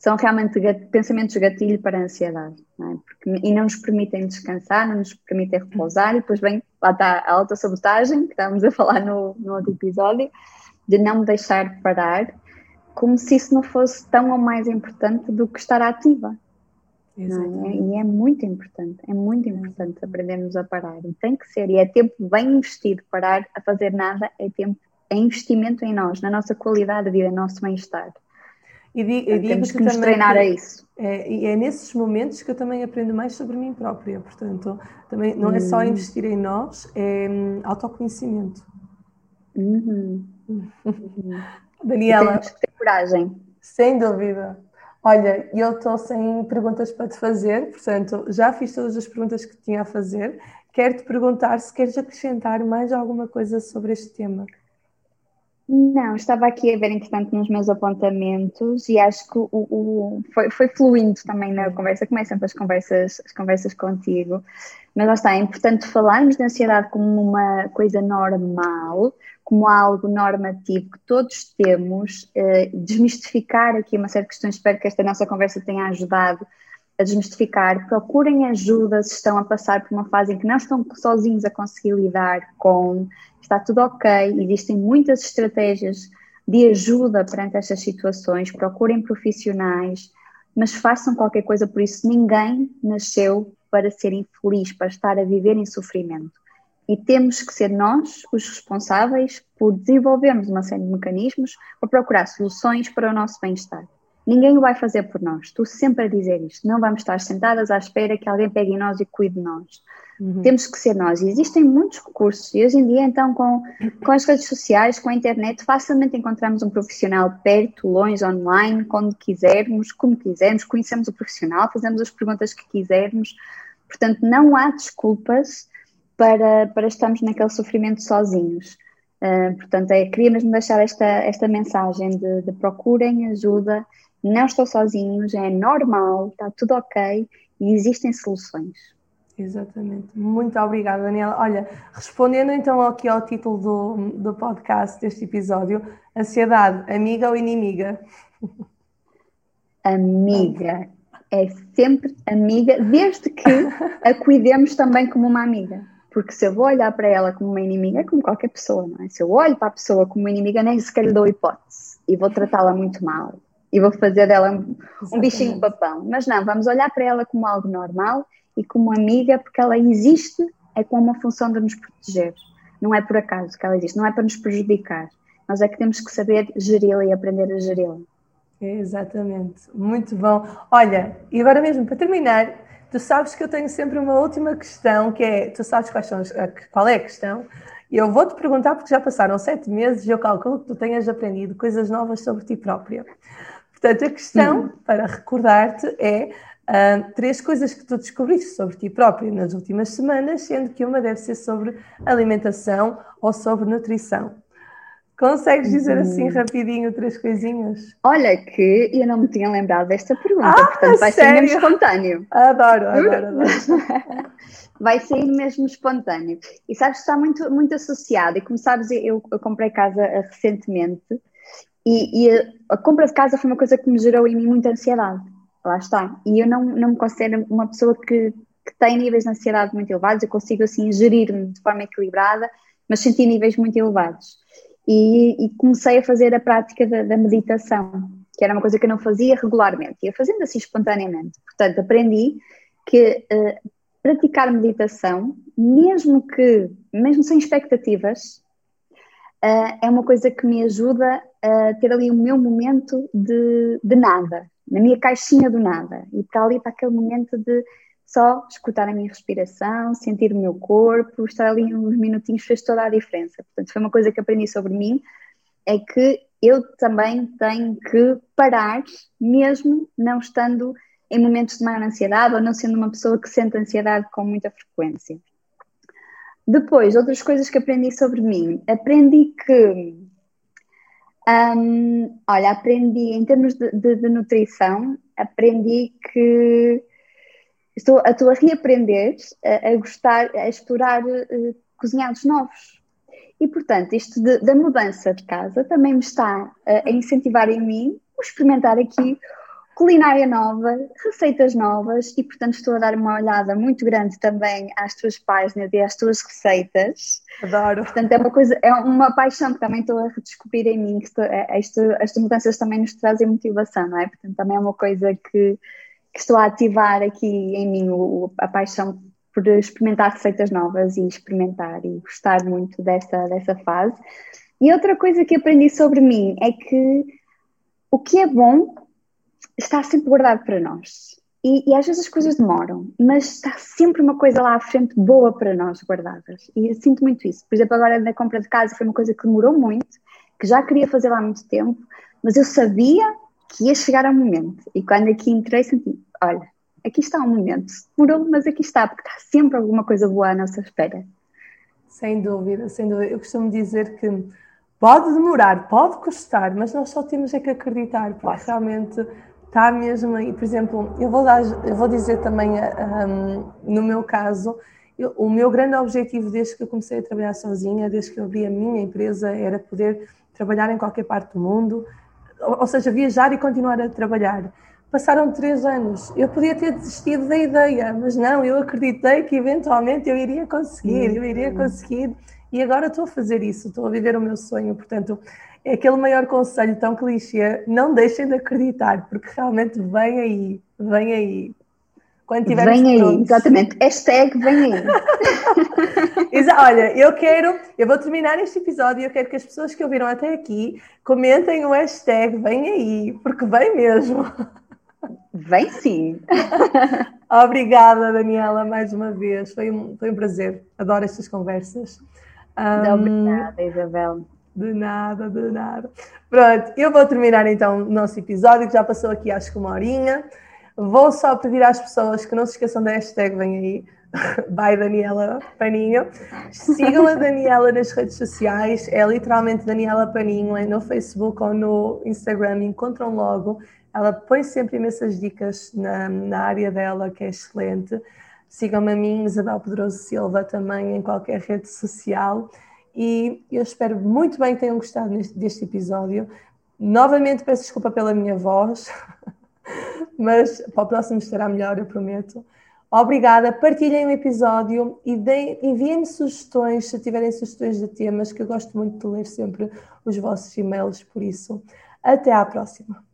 são realmente pensamentos gatilho para a ansiedade. Não é? Porque, e não nos permitem descansar, não nos permitem repousar, e depois vem, lá está a autossabotagem, que estávamos a falar no, no outro episódio, de não me deixar parar como se isso não fosse tão ou mais importante do que estar ativa. É? E é muito importante, é muito importante aprendermos a parar. E tem que ser, e é tempo bem investido. Parar a fazer nada é tempo, é investimento em nós, na nossa qualidade de vida, no nosso bem-estar. E digo, então, temos que nos treinar que, a isso. É, e é nesses momentos que eu também aprendo mais sobre mim própria. Portanto, também não é só hum. investir em nós, é hum, autoconhecimento. Uhum. Daniela. temos que ter coragem. Sem dúvida. Olha, eu estou sem perguntas para te fazer, portanto, já fiz todas as perguntas que tinha a fazer. Quero te perguntar se queres acrescentar mais alguma coisa sobre este tema. Não, estava aqui a ver, entretanto, nos meus apontamentos e acho que o, o foi, foi, fluindo também na conversa, como é sempre as conversas, as conversas contigo, mas lá está, é importante falarmos da ansiedade como uma coisa normal, como algo normativo que todos temos, eh, desmistificar aqui uma série de questões, espero que esta nossa conversa tenha ajudado a desmistificar, procurem ajuda se estão a passar por uma fase em que não estão sozinhos a conseguir lidar com, está tudo ok, existem muitas estratégias de ajuda perante estas situações, procurem profissionais, mas façam qualquer coisa por isso. Ninguém nasceu para ser infeliz, para estar a viver em sofrimento. E temos que ser nós os responsáveis por desenvolvermos uma série de mecanismos para procurar soluções para o nosso bem-estar. Ninguém o vai fazer por nós. Estou sempre a dizer isto. Não vamos estar sentadas à espera que alguém pegue em nós e cuide de nós. Uhum. Temos que ser nós. E existem muitos recursos. E hoje em dia, então, com, com as redes sociais, com a internet, facilmente encontramos um profissional perto, longe, online, quando quisermos, como quisermos. Conhecemos o profissional, fazemos as perguntas que quisermos. Portanto, não há desculpas para, para estarmos naquele sofrimento sozinhos. Uh, portanto, é, queria mesmo deixar esta, esta mensagem de, de procurem ajuda não estou sozinhos, é normal, está tudo ok e existem soluções. Exatamente. Muito obrigada, Daniela. Olha, respondendo então aqui ao título do, do podcast deste episódio, ansiedade, amiga ou inimiga? Amiga. É sempre amiga, desde que a cuidemos também como uma amiga. Porque se eu vou olhar para ela como uma inimiga, é como qualquer pessoa, não é? Se eu olho para a pessoa como uma inimiga, nem sequer lhe dou hipótese e vou tratá-la muito mal e vou fazer dela um, um bichinho papão. Mas não, vamos olhar para ela como algo normal e como amiga, porque ela existe, é com uma função de nos proteger. Não é por acaso que ela existe, não é para nos prejudicar. Nós é que temos que saber geri-la e aprender a geri-la. Exatamente, muito bom. Olha, e agora mesmo, para terminar, tu sabes que eu tenho sempre uma última questão, que é, tu sabes quais são, qual é a questão, e eu vou-te perguntar, porque já passaram sete meses e eu calculo que tu tenhas aprendido coisas novas sobre ti própria. Portanto, a questão uhum. para recordar-te é uh, três coisas que tu descobriste sobre ti próprio nas últimas semanas, sendo que uma deve ser sobre alimentação ou sobre nutrição. Consegues dizer assim uhum. rapidinho três coisinhas? Olha que eu não me tinha lembrado desta pergunta, ah, portanto vai sério? ser mesmo espontâneo. Adoro, adoro, adoro. vai ser mesmo espontâneo. E sabes que está muito, muito associado, e como sabes, eu, eu comprei casa recentemente e, e a, a, compra de casa foi uma coisa que me gerou em mim muita ansiedade. Lá está. E eu não, não me considero uma pessoa que, que tem níveis de ansiedade muito elevados, eu consigo assim gerir-me de forma equilibrada, mas senti níveis muito elevados. E, e comecei a fazer a prática da, da, meditação, que era uma coisa que eu não fazia regularmente, ia fazendo assim espontaneamente. Portanto, aprendi que uh, praticar meditação, mesmo que, mesmo sem expectativas, uh, é uma coisa que me ajuda a ter ali o meu momento de, de nada, na minha caixinha do nada, e para ali para aquele momento de só escutar a minha respiração, sentir o meu corpo, estar ali uns minutinhos fez toda a diferença. Portanto, foi uma coisa que aprendi sobre mim, é que eu também tenho que parar, mesmo não estando em momentos de maior ansiedade ou não sendo uma pessoa que sente ansiedade com muita frequência. Depois, outras coisas que aprendi sobre mim. Aprendi que. Um, olha, aprendi em termos de, de, de, nutrição, aprendi que estou, estou a reaprender a, a gostar, a explorar uh, cozinhados novos. E, portanto, isto de, da mudança de casa também me está a, a incentivar em mim a experimentar aqui culinária nova, receitas novas e, portanto, estou a dar uma olhada muito grande também às tuas páginas e às tuas receitas. Adoro. Portanto, é uma coisa, é uma paixão que também estou a redescobrir em mim, que estou, é, estas mudanças também nos trazem motivação, não é? Portanto, também é uma coisa que, que estou a ativar aqui em mim o, a paixão por experimentar receitas novas e experimentar e gostar muito dessa, dessa fase. E outra coisa que aprendi sobre mim é que o que é bom está sempre guardado para nós. E, e, às vezes as coisas demoram, mas está sempre uma coisa lá à frente boa para nós guardadas. E eu sinto muito isso. Por exemplo, agora na compra de casa foi uma coisa que demorou muito, que já queria fazer lá há muito tempo, mas eu sabia que ia chegar ao momento. E quando aqui entrei, senti: olha, aqui está o momento. Demorou, mas aqui está, porque está sempre alguma coisa boa à nossa espera. Sem dúvida, sem dúvida. Eu costumo dizer que pode demorar, pode custar, mas nós só temos é que acreditar, porque Nossa. realmente está mesmo aí. Por exemplo, eu vou, dar, eu vou dizer também, um, no meu caso, eu, o meu grande objetivo desde que eu comecei a trabalhar sozinha, desde que eu abri a minha empresa, era poder trabalhar em qualquer parte do mundo, ou, ou seja, viajar e continuar a trabalhar. Passaram três anos. Eu podia ter desistido da ideia, mas não, eu acreditei que eventualmente eu iria conseguir, eu iria conseguir. E agora estou a fazer isso, estou a viver o meu sonho. Portanto, é aquele maior conselho tão clichê, não deixem de acreditar, porque realmente vem aí, vem aí. Quando tivermos vem aí, prontos. exatamente. Hashtag vem aí. Olha, eu quero, eu vou terminar este episódio e eu quero que as pessoas que ouviram até aqui comentem o hashtag vem aí, porque vem mesmo. Vem sim. Obrigada, Daniela, mais uma vez. Foi um, foi um prazer. Adoro estas conversas. Um, obrigada, Isabel. De nada, de nada. Pronto, eu vou terminar então o nosso episódio, que já passou aqui acho que uma horinha. Vou só pedir às pessoas que não se esqueçam da hashtag Vem aí, by Daniela Paninho. Sigam a Daniela nas redes sociais, é literalmente Daniela Paninho, é no Facebook ou no Instagram, encontram logo. Ela põe sempre imensas dicas na, na área dela, que é excelente. Sigam-me a mim, Isabel Pedroso Silva, também em qualquer rede social e eu espero muito bem que tenham gostado neste, deste episódio. Novamente peço desculpa pela minha voz, mas para o próximo estará melhor, eu prometo. Obrigada, partilhem o episódio e enviem-me sugestões, se tiverem sugestões de temas, que eu gosto muito de ler sempre os vossos e-mails, por isso. Até à próxima!